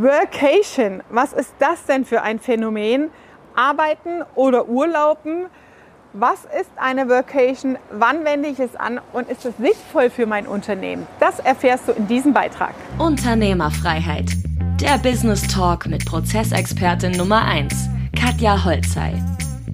Workation, was ist das denn für ein Phänomen? Arbeiten oder Urlauben? Was ist eine Workation? Wann wende ich es an? Und ist es sinnvoll für mein Unternehmen? Das erfährst du in diesem Beitrag. Unternehmerfreiheit. Der Business Talk mit Prozessexpertin Nummer 1, Katja Holzei.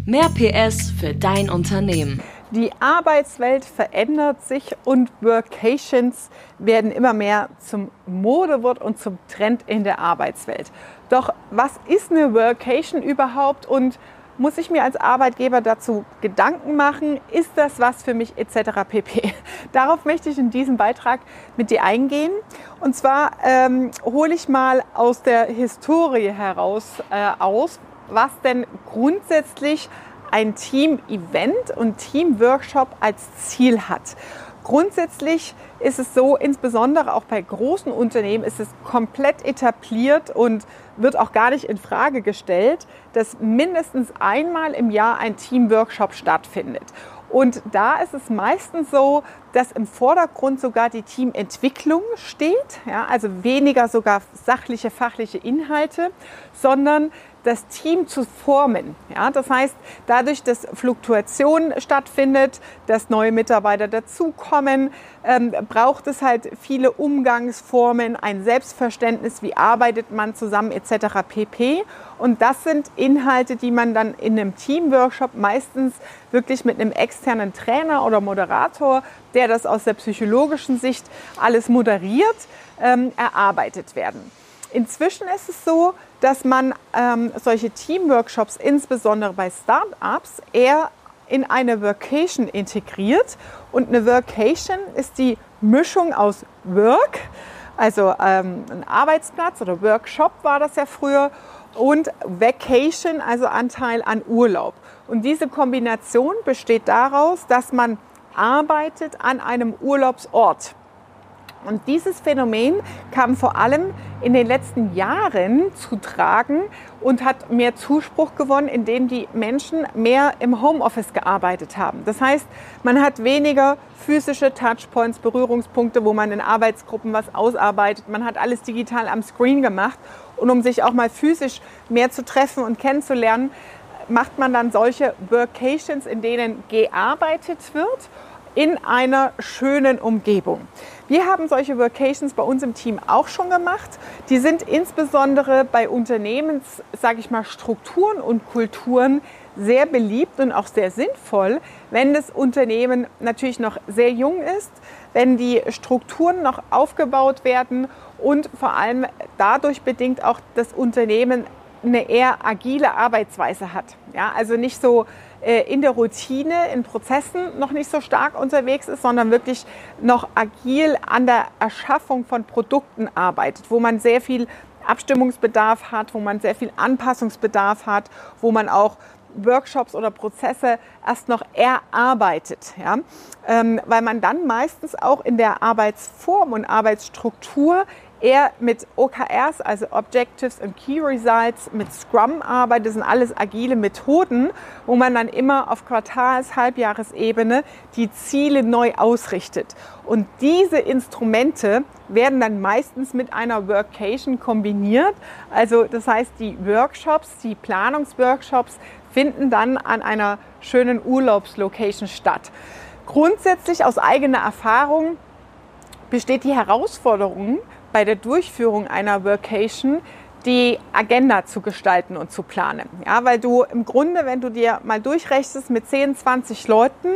Mehr PS für dein Unternehmen. Die Arbeitswelt verändert sich und Workations werden immer mehr zum Modewort und zum Trend in der Arbeitswelt. Doch was ist eine Workation überhaupt und muss ich mir als Arbeitgeber dazu Gedanken machen? Ist das was für mich etc. pp. Darauf möchte ich in diesem Beitrag mit dir eingehen. Und zwar ähm, hole ich mal aus der Historie heraus äh, aus, was denn grundsätzlich ein Team-Event und Team-Workshop als Ziel hat. Grundsätzlich ist es so, insbesondere auch bei großen Unternehmen ist es komplett etabliert und wird auch gar nicht in Frage gestellt, dass mindestens einmal im Jahr ein Team-Workshop stattfindet. Und da ist es meistens so, dass im Vordergrund sogar die Teamentwicklung steht, ja, also weniger sogar sachliche, fachliche Inhalte, sondern das Team zu formen. Ja, das heißt, dadurch, dass Fluktuation stattfindet, dass neue Mitarbeiter dazukommen, ähm, braucht es halt viele Umgangsformen, ein Selbstverständnis, wie arbeitet man zusammen etc. pp. Und das sind Inhalte, die man dann in einem Teamworkshop meistens wirklich mit einem externen Trainer oder Moderator, der das aus der psychologischen Sicht alles moderiert, ähm, erarbeitet werden. Inzwischen ist es so, dass man ähm, solche Teamworkshops, insbesondere bei Startups, eher in eine Workation integriert. Und eine Workation ist die Mischung aus Work, also ähm, ein Arbeitsplatz oder Workshop war das ja früher, und Vacation, also Anteil an Urlaub. Und diese Kombination besteht daraus, dass man arbeitet an einem Urlaubsort. Und dieses Phänomen kam vor allem in den letzten Jahren zu tragen und hat mehr Zuspruch gewonnen, indem die Menschen mehr im Homeoffice gearbeitet haben. Das heißt, man hat weniger physische Touchpoints, Berührungspunkte, wo man in Arbeitsgruppen was ausarbeitet. Man hat alles digital am Screen gemacht. Und um sich auch mal physisch mehr zu treffen und kennenzulernen, macht man dann solche Workations, in denen gearbeitet wird in einer schönen Umgebung. Wir haben solche Workations bei uns im Team auch schon gemacht. Die sind insbesondere bei Unternehmens, sage ich mal, Strukturen und Kulturen sehr beliebt und auch sehr sinnvoll, wenn das Unternehmen natürlich noch sehr jung ist, wenn die Strukturen noch aufgebaut werden und vor allem dadurch bedingt auch das Unternehmen eine eher agile Arbeitsweise hat. Ja, also nicht so äh, in der Routine, in Prozessen noch nicht so stark unterwegs ist, sondern wirklich noch agil an der Erschaffung von Produkten arbeitet, wo man sehr viel Abstimmungsbedarf hat, wo man sehr viel Anpassungsbedarf hat, wo man auch Workshops oder Prozesse erst noch erarbeitet, ja? Ähm, weil man dann meistens auch in der Arbeitsform und Arbeitsstruktur eher mit OKRs, also Objectives and Key Results, mit Scrum arbeitet. Das sind alles agile Methoden, wo man dann immer auf Quartals-, Halbjahresebene die Ziele neu ausrichtet. Und diese Instrumente werden dann meistens mit einer Workation kombiniert. Also das heißt, die Workshops, die Planungsworkshops finden dann an einer schönen Urlaubslocation statt. Grundsätzlich aus eigener Erfahrung besteht die Herausforderung, bei der Durchführung einer Workation die Agenda zu gestalten und zu planen. Ja, weil du im Grunde, wenn du dir mal durchrechnest mit 10, 20 Leuten,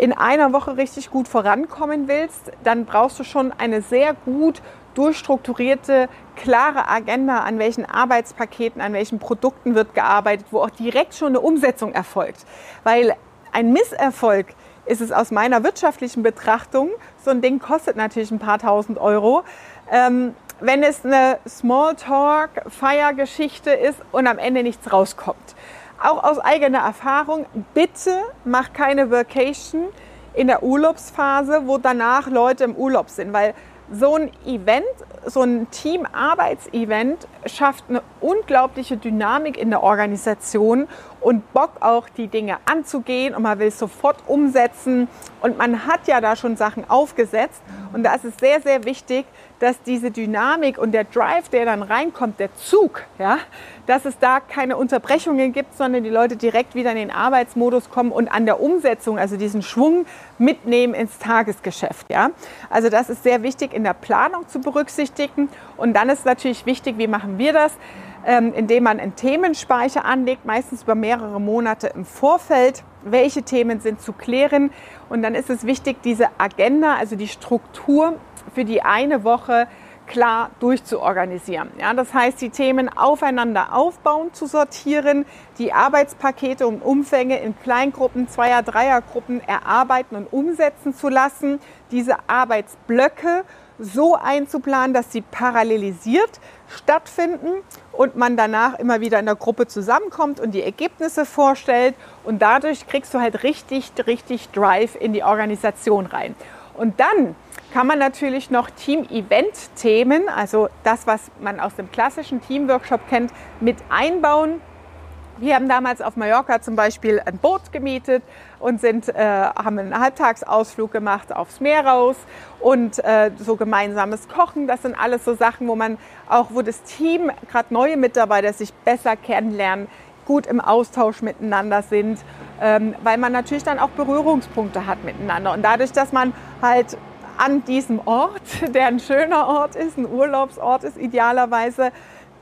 in einer Woche richtig gut vorankommen willst, dann brauchst du schon eine sehr gut durchstrukturierte, klare Agenda, an welchen Arbeitspaketen, an welchen Produkten wird gearbeitet, wo auch direkt schon eine Umsetzung erfolgt. Weil ein Misserfolg ist es aus meiner wirtschaftlichen Betrachtung, so ein Ding kostet natürlich ein paar tausend Euro, ähm, wenn es eine Smalltalk-Feiergeschichte ist und am Ende nichts rauskommt. Auch aus eigener Erfahrung, bitte mach keine Vacation in der Urlaubsphase, wo danach Leute im Urlaub sind, weil so ein Event, so ein Team-Arbeitsevent schafft eine unglaubliche Dynamik in der Organisation und Bock auch die Dinge anzugehen und man will es sofort umsetzen. Und man hat ja da schon Sachen aufgesetzt. Und da ist es sehr, sehr wichtig, dass diese Dynamik und der Drive, der dann reinkommt, der Zug, ja, dass es da keine Unterbrechungen gibt, sondern die Leute direkt wieder in den Arbeitsmodus kommen und an der Umsetzung, also diesen Schwung mitnehmen ins Tagesgeschäft. Ja. Also das ist sehr wichtig in der Planung zu berücksichtigen. Und dann ist natürlich wichtig, wie machen wir das? Ähm, indem man einen Themenspeicher anlegt, meistens über mehrere Monate im Vorfeld. Welche Themen sind zu klären? Und dann ist es wichtig, diese Agenda, also die Struktur für die eine Woche klar durchzuorganisieren. Ja, das heißt, die Themen aufeinander aufbauen, zu sortieren, die Arbeitspakete und Umfänge in Kleingruppen, Zweier-, Dreiergruppen erarbeiten und umsetzen zu lassen, diese Arbeitsblöcke so einzuplanen, dass sie parallelisiert stattfinden und man danach immer wieder in der Gruppe zusammenkommt und die Ergebnisse vorstellt und dadurch kriegst du halt richtig, richtig Drive in die Organisation rein. Und dann kann man natürlich noch Team-Event-Themen, also das, was man aus dem klassischen Teamworkshop kennt, mit einbauen. Wir haben damals auf Mallorca zum Beispiel ein Boot gemietet und sind, äh, haben einen Halbtagsausflug gemacht aufs Meer raus und äh, so gemeinsames Kochen. Das sind alles so Sachen, wo man auch, wo das Team, gerade neue Mitarbeiter, sich besser kennenlernen, gut im Austausch miteinander sind, weil man natürlich dann auch Berührungspunkte hat miteinander. Und dadurch, dass man halt an diesem Ort, der ein schöner Ort ist, ein Urlaubsort ist, idealerweise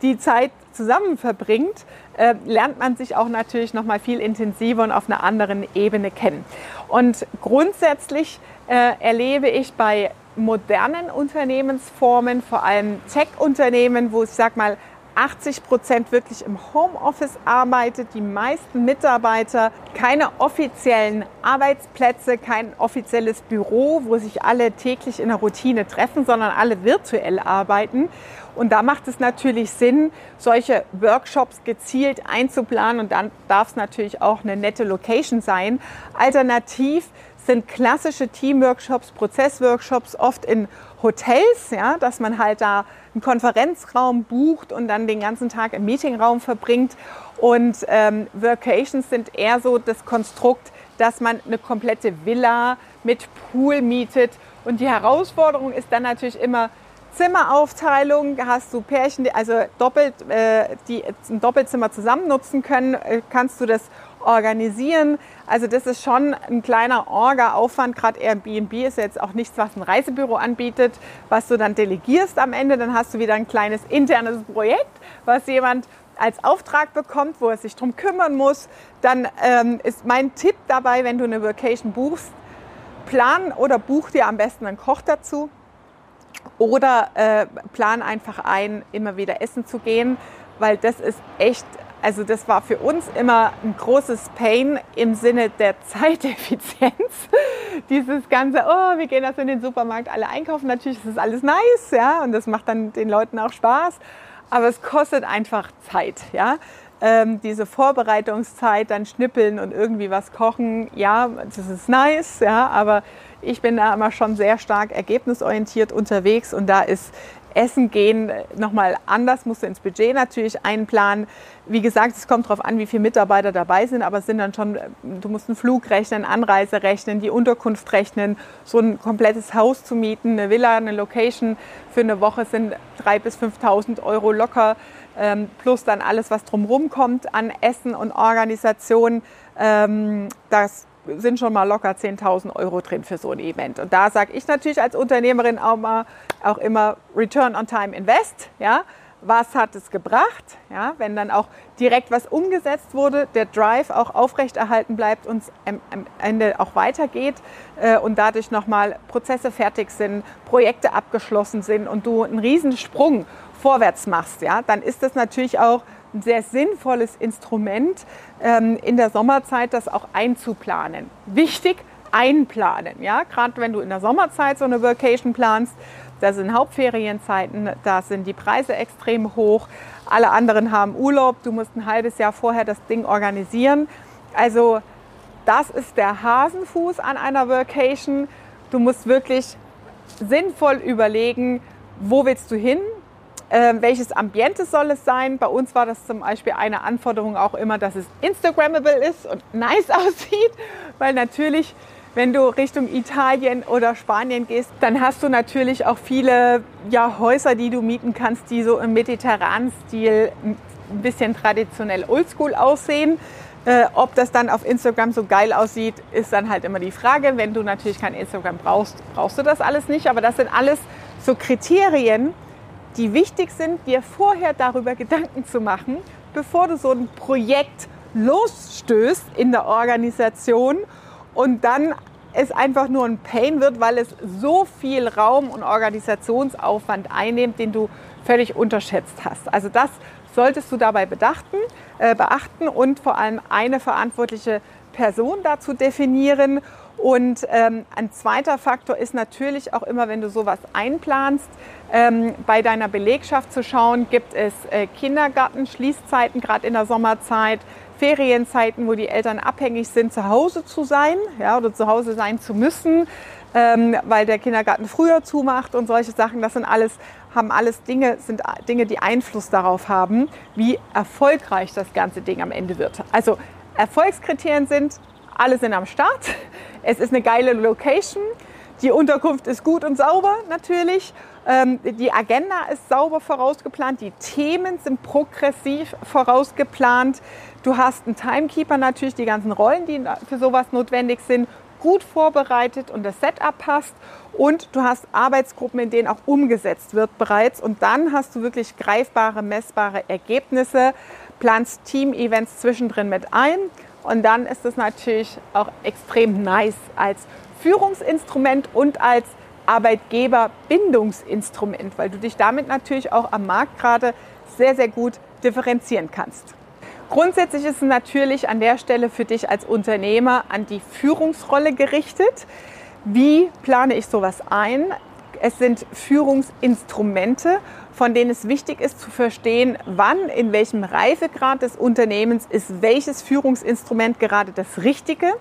die Zeit zusammen verbringt, äh, lernt man sich auch natürlich noch mal viel intensiver und auf einer anderen Ebene kennen. Und grundsätzlich äh, erlebe ich bei modernen Unternehmensformen, vor allem Tech-Unternehmen, wo ich sag mal 80 Prozent wirklich im Homeoffice arbeitet, die meisten Mitarbeiter keine offiziellen Arbeitsplätze, kein offizielles Büro, wo sich alle täglich in der Routine treffen, sondern alle virtuell arbeiten. Und da macht es natürlich Sinn, solche Workshops gezielt einzuplanen und dann darf es natürlich auch eine nette Location sein. Alternativ sind klassische Teamworkshops, Prozessworkshops oft in Hotels, ja, dass man halt da einen Konferenzraum bucht und dann den ganzen Tag im Meetingraum verbringt. Und ähm, Workations sind eher so das Konstrukt, dass man eine komplette Villa mit Pool mietet. Und die Herausforderung ist dann natürlich immer Zimmeraufteilung. Hast du Pärchen, also doppelt, äh, die ein Doppelzimmer zusammen nutzen können, äh, kannst du das organisieren. Also das ist schon ein kleiner Orga-Aufwand. Gerade Airbnb ist jetzt auch nichts, was ein Reisebüro anbietet, was du dann delegierst am Ende. Dann hast du wieder ein kleines internes Projekt, was jemand als Auftrag bekommt, wo er sich darum kümmern muss. Dann ähm, ist mein Tipp dabei, wenn du eine Vacation buchst, plan oder buch dir am besten einen Koch dazu. Oder äh, plan einfach ein, immer wieder essen zu gehen, weil das ist echt also das war für uns immer ein großes Pain im Sinne der Zeiteffizienz. Dieses ganze, oh, wir gehen das in den Supermarkt alle einkaufen. Natürlich ist das alles nice, ja, und das macht dann den Leuten auch Spaß. Aber es kostet einfach Zeit, ja. Ähm, diese Vorbereitungszeit, dann schnippeln und irgendwie was kochen, ja, das ist nice, ja, aber ich bin da immer schon sehr stark ergebnisorientiert unterwegs und da ist Essen gehen nochmal anders, musst du ins Budget natürlich einplanen. Wie gesagt, es kommt darauf an, wie viele Mitarbeiter dabei sind, aber es sind dann schon, du musst einen Flug rechnen, Anreise rechnen, die Unterkunft rechnen, so ein komplettes Haus zu mieten, eine Villa, eine Location für eine Woche sind 3.000 bis 5.000 Euro locker, ähm, plus dann alles, was drumherum kommt an Essen und Organisation. Ähm, das sind schon mal locker 10.000 Euro drin für so ein Event. Und da sage ich natürlich als Unternehmerin auch, mal, auch immer Return on Time Invest. Ja? Was hat es gebracht? Ja? Wenn dann auch direkt was umgesetzt wurde, der Drive auch aufrechterhalten bleibt und am, am Ende auch weitergeht äh, und dadurch nochmal Prozesse fertig sind, Projekte abgeschlossen sind und du einen Riesensprung vorwärts machst, ja, dann ist das natürlich auch ein sehr sinnvolles Instrument ähm, in der Sommerzeit, das auch einzuplanen. Wichtig, einplanen. Ja? Gerade wenn du in der Sommerzeit so eine Vacation planst, da sind Hauptferienzeiten, da sind die Preise extrem hoch. Alle anderen haben Urlaub, du musst ein halbes Jahr vorher das Ding organisieren. Also das ist der Hasenfuß an einer Vacation. Du musst wirklich sinnvoll überlegen, wo willst du hin, äh, welches Ambiente soll es sein? Bei uns war das zum Beispiel eine Anforderung auch immer, dass es Instagrammable ist und nice aussieht, weil natürlich, wenn du Richtung Italien oder Spanien gehst, dann hast du natürlich auch viele ja, Häuser, die du mieten kannst, die so im mediterranen Stil ein bisschen traditionell oldschool aussehen. Äh, ob das dann auf Instagram so geil aussieht, ist dann halt immer die Frage. Wenn du natürlich kein Instagram brauchst, brauchst du das alles nicht. Aber das sind alles so Kriterien, die wichtig sind, dir vorher darüber Gedanken zu machen, bevor du so ein Projekt losstößt in der Organisation und dann es einfach nur ein Pain wird, weil es so viel Raum und Organisationsaufwand einnimmt, den du völlig unterschätzt hast. Also das solltest du dabei bedachten, äh, beachten und vor allem eine verantwortliche Person dazu definieren. Und ähm, ein zweiter Faktor ist natürlich auch immer, wenn du sowas einplanst, ähm, bei deiner Belegschaft zu schauen, gibt es äh, Kindergartenschließzeiten, gerade in der Sommerzeit, Ferienzeiten, wo die Eltern abhängig sind, zu Hause zu sein ja, oder zu Hause sein zu müssen, ähm, weil der Kindergarten früher zumacht und solche Sachen. Das sind alles haben alles Dinge, sind Dinge, die Einfluss darauf haben, wie erfolgreich das ganze Ding am Ende wird. Also Erfolgskriterien sind, alle sind am Start, es ist eine geile Location, die Unterkunft ist gut und sauber natürlich, ähm, die Agenda ist sauber vorausgeplant, die Themen sind progressiv vorausgeplant, du hast einen Timekeeper natürlich, die ganzen Rollen, die für sowas notwendig sind gut vorbereitet und das Setup passt. Und du hast Arbeitsgruppen, in denen auch umgesetzt wird bereits. Und dann hast du wirklich greifbare, messbare Ergebnisse, planst Team-Events zwischendrin mit ein und dann ist es natürlich auch extrem nice als Führungsinstrument und als Arbeitgeberbindungsinstrument, weil du dich damit natürlich auch am Markt gerade sehr, sehr gut differenzieren kannst. Grundsätzlich ist es natürlich an der Stelle für dich als Unternehmer an die Führungsrolle gerichtet. Wie plane ich sowas ein? Es sind Führungsinstrumente, von denen es wichtig ist zu verstehen, wann, in welchem Reifegrad des Unternehmens ist welches Führungsinstrument gerade das Richtige.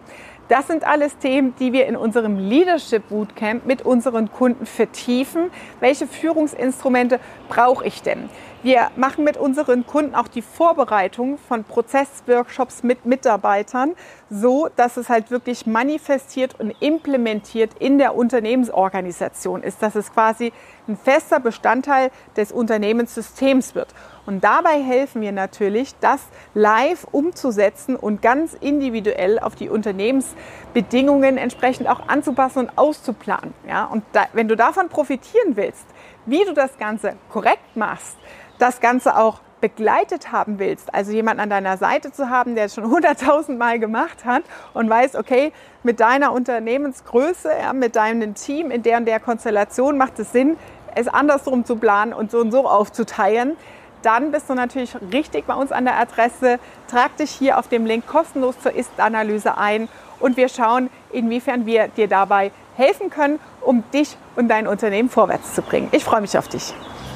Das sind alles Themen, die wir in unserem Leadership Bootcamp mit unseren Kunden vertiefen. Welche Führungsinstrumente brauche ich denn? Wir machen mit unseren Kunden auch die Vorbereitung von Prozessworkshops mit Mitarbeitern, so dass es halt wirklich manifestiert und implementiert in der Unternehmensorganisation ist, dass es quasi ein fester Bestandteil des Unternehmenssystems wird. Und dabei helfen wir natürlich, das live umzusetzen und ganz individuell auf die Unternehmensbedingungen entsprechend auch anzupassen und auszuplanen. Ja, und da, wenn du davon profitieren willst, wie du das Ganze korrekt machst, das Ganze auch begleitet haben willst, also jemanden an deiner Seite zu haben, der es schon hunderttausend Mal gemacht hat und weiß, okay, mit deiner Unternehmensgröße, ja, mit deinem Team in der und der Konstellation macht es Sinn, es andersrum zu planen und so und so aufzuteilen, dann bist du natürlich richtig bei uns an der Adresse. Trag dich hier auf dem Link kostenlos zur Ist-Analyse ein und wir schauen, inwiefern wir dir dabei helfen können, um dich und dein Unternehmen vorwärts zu bringen. Ich freue mich auf dich.